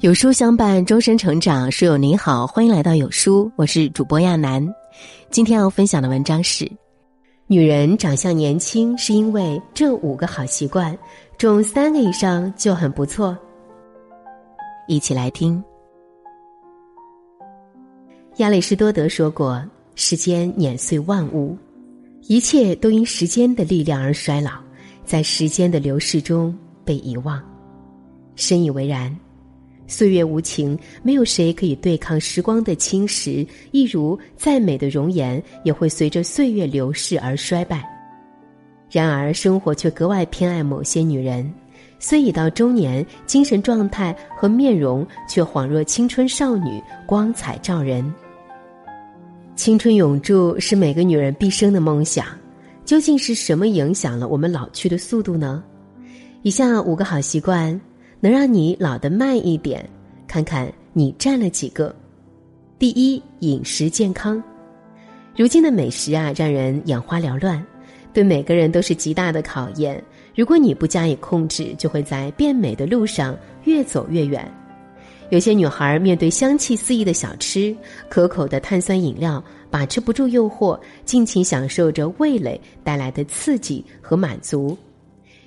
有书相伴，终身成长。书友您好，欢迎来到有书，我是主播亚楠。今天要分享的文章是：女人长相年轻是因为这五个好习惯，中三个以上就很不错。一起来听。亚里士多德说过：“时间碾碎万物，一切都因时间的力量而衰老，在时间的流逝中被遗忘。”深以为然。岁月无情，没有谁可以对抗时光的侵蚀。一如再美的容颜，也会随着岁月流逝而衰败。然而，生活却格外偏爱某些女人，虽已到中年，精神状态和面容却恍若青春少女，光彩照人。青春永驻是每个女人毕生的梦想。究竟是什么影响了我们老去的速度呢？以下五个好习惯。能让你老得慢一点，看看你占了几个。第一，饮食健康。如今的美食啊，让人眼花缭乱，对每个人都是极大的考验。如果你不加以控制，就会在变美的路上越走越远。有些女孩面对香气四溢的小吃、可口的碳酸饮料，把持不住诱惑，尽情享受着味蕾带来的刺激和满足。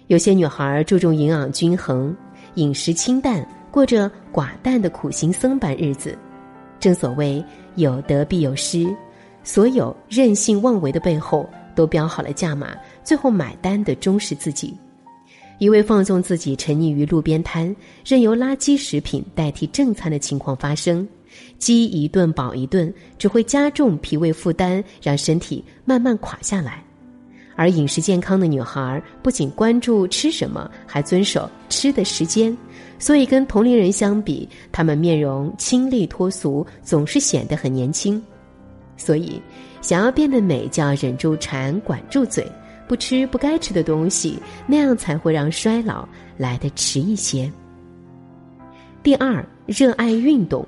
有些女孩注重营养均衡。饮食清淡，过着寡淡的苦行僧般日子。正所谓有得必有失，所有任性妄为的背后，都标好了价码，最后买单的终是自己。一味放纵自己，沉溺于路边摊，任由垃圾食品代替正餐的情况发生。饥一顿饱一顿，只会加重脾胃负担，让身体慢慢垮下来。而饮食健康的女孩不仅关注吃什么，还遵守吃的时间，所以跟同龄人相比，她们面容清丽脱俗，总是显得很年轻。所以，想要变得美，就要忍住馋，管住嘴，不吃不该吃的东西，那样才会让衰老来得迟一些。第二，热爱运动。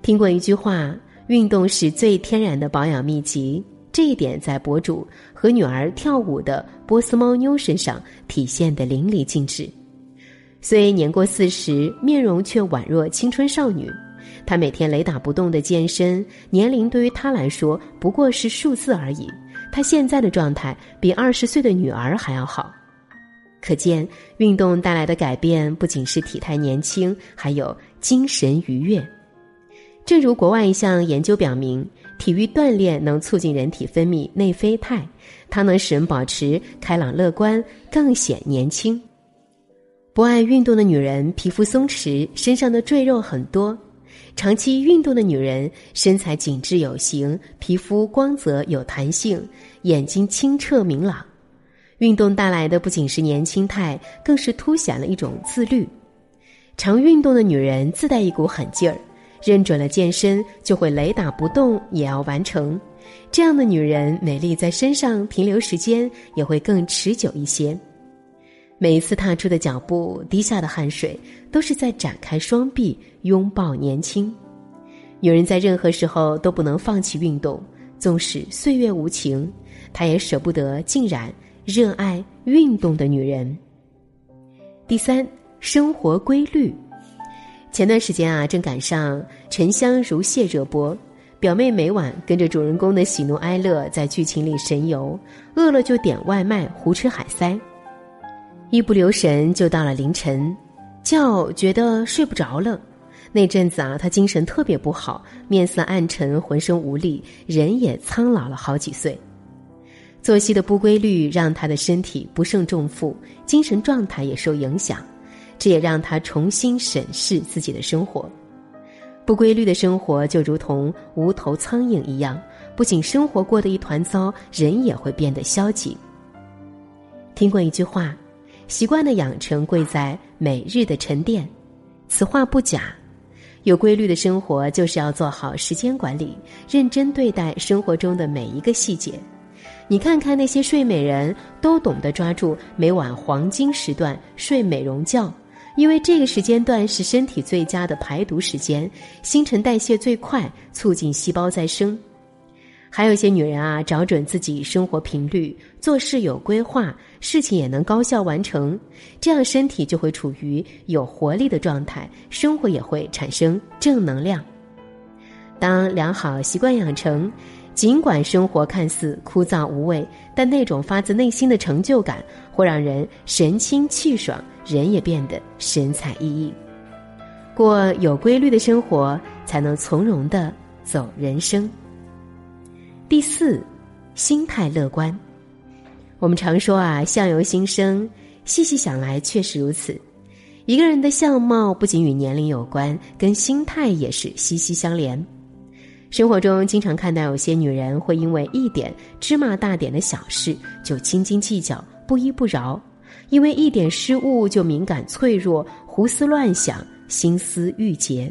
听过一句话：运动是最天然的保养秘籍。这一点在博主和女儿跳舞的波斯猫妞身上体现的淋漓尽致。虽年过四十，面容却宛若青春少女。她每天雷打不动的健身，年龄对于她来说不过是数字而已。她现在的状态比二十岁的女儿还要好，可见运动带来的改变不仅是体态年轻，还有精神愉悦。正如国外一项研究表明。体育锻炼能促进人体分泌内啡肽，它能使人保持开朗乐观，更显年轻。不爱运动的女人皮肤松弛，身上的赘肉很多；长期运动的女人身材紧致有型，皮肤光泽有弹性，眼睛清澈明朗。运动带来的不仅是年轻态，更是凸显了一种自律。常运动的女人自带一股狠劲儿。认准了健身，就会雷打不动也要完成。这样的女人，美丽在身上停留时间也会更持久一些。每一次踏出的脚步，滴下的汗水，都是在展开双臂拥抱年轻。女人在任何时候都不能放弃运动，纵使岁月无情，她也舍不得浸染热爱运动的女人。第三，生活规律。前段时间啊，正赶上《沉香如屑》热播，表妹每晚跟着主人公的喜怒哀乐在剧情里神游，饿了就点外卖，胡吃海塞，一不留神就到了凌晨，觉觉得睡不着了。那阵子啊，她精神特别不好，面色暗沉，浑身无力，人也苍老了好几岁。作息的不规律让她的身体不胜重负，精神状态也受影响。这也让他重新审视自己的生活。不规律的生活就如同无头苍蝇一样，不仅生活过得一团糟，人也会变得消极。听过一句话：“习惯的养成贵在每日的沉淀。”此话不假。有规律的生活就是要做好时间管理，认真对待生活中的每一个细节。你看看那些睡美人，都懂得抓住每晚黄金时段睡美容觉。因为这个时间段是身体最佳的排毒时间，新陈代谢最快，促进细胞再生。还有一些女人啊，找准自己生活频率，做事有规划，事情也能高效完成，这样身体就会处于有活力的状态，生活也会产生正能量。当良好习惯养成，尽管生活看似枯燥无味，但那种发自内心的成就感会让人神清气爽，人也变得神采奕奕。过有规律的生活，才能从容的走人生。第四，心态乐观。我们常说啊，相由心生，细细想来确实如此。一个人的相貌不仅与年龄有关，跟心态也是息息相连。生活中经常看到有些女人会因为一点芝麻大点的小事就斤斤计较、不依不饶，因为一点失误就敏感脆弱、胡思乱想、心思郁结。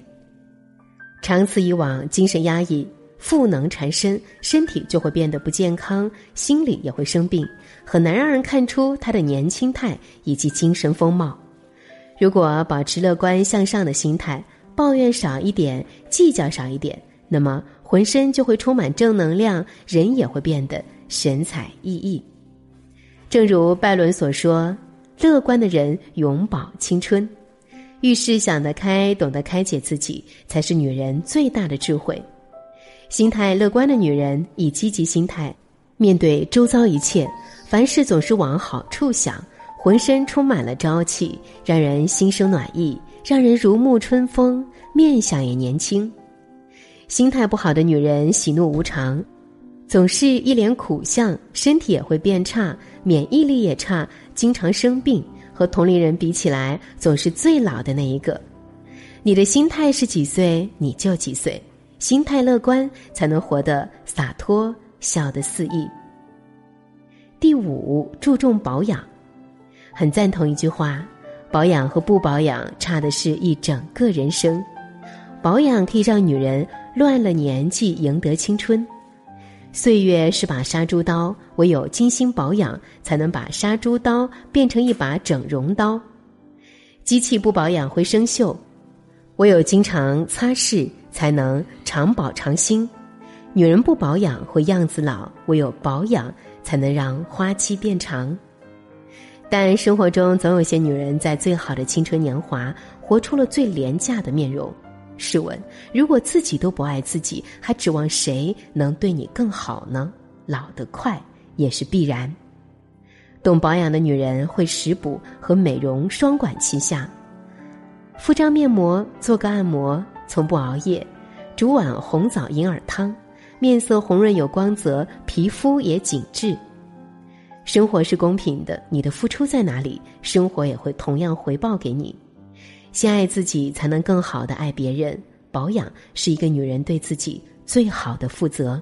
长此以往，精神压抑。负能缠身，身体就会变得不健康，心理也会生病，很难让人看出她的年轻态以及精神风貌。如果保持乐观向上的心态，抱怨少一点，计较少一点，那么浑身就会充满正能量，人也会变得神采奕奕。正如拜伦所说：“乐观的人永葆青春。”遇事想得开，懂得开解自己，才是女人最大的智慧。心态乐观的女人，以积极心态面对周遭一切，凡事总是往好处想，浑身充满了朝气，让人心生暖意，让人如沐春风，面相也年轻。心态不好的女人，喜怒无常，总是一脸苦相，身体也会变差，免疫力也差，经常生病，和同龄人比起来，总是最老的那一个。你的心态是几岁，你就几岁。心态乐观，才能活得洒脱，笑得肆意。第五，注重保养，很赞同一句话：保养和不保养，差的是一整个人生。保养可以让女人乱了年纪，赢得青春。岁月是把杀猪刀，唯有精心保养，才能把杀猪刀变成一把整容刀。机器不保养会生锈，唯有经常擦拭。才能长保长新，女人不保养会样子老，唯有保养才能让花期变长。但生活中总有些女人在最好的青春年华，活出了最廉价的面容。试问，如果自己都不爱自己，还指望谁能对你更好呢？老得快也是必然。懂保养的女人会食补和美容双管齐下，敷张面膜，做个按摩。从不熬夜，煮碗红枣银耳汤，面色红润有光泽，皮肤也紧致。生活是公平的，你的付出在哪里，生活也会同样回报给你。先爱自己，才能更好的爱别人。保养是一个女人对自己最好的负责。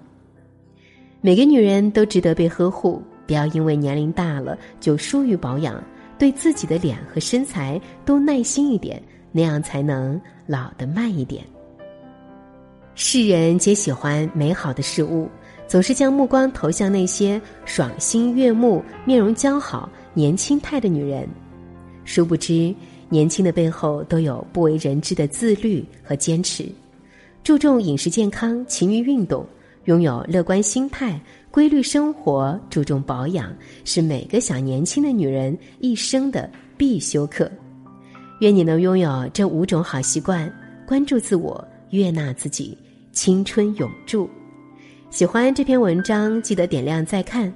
每个女人都值得被呵护，不要因为年龄大了就疏于保养，对自己的脸和身材都耐心一点。那样才能老得慢一点。世人皆喜欢美好的事物，总是将目光投向那些爽心悦目、面容姣好、年轻态的女人，殊不知年轻的背后都有不为人知的自律和坚持。注重饮食健康、勤于运动、拥有乐观心态、规律生活、注重保养，是每个想年轻的女人一生的必修课。愿你能拥有这五种好习惯：关注自我，悦纳自己，青春永驻。喜欢这篇文章，记得点亮再看。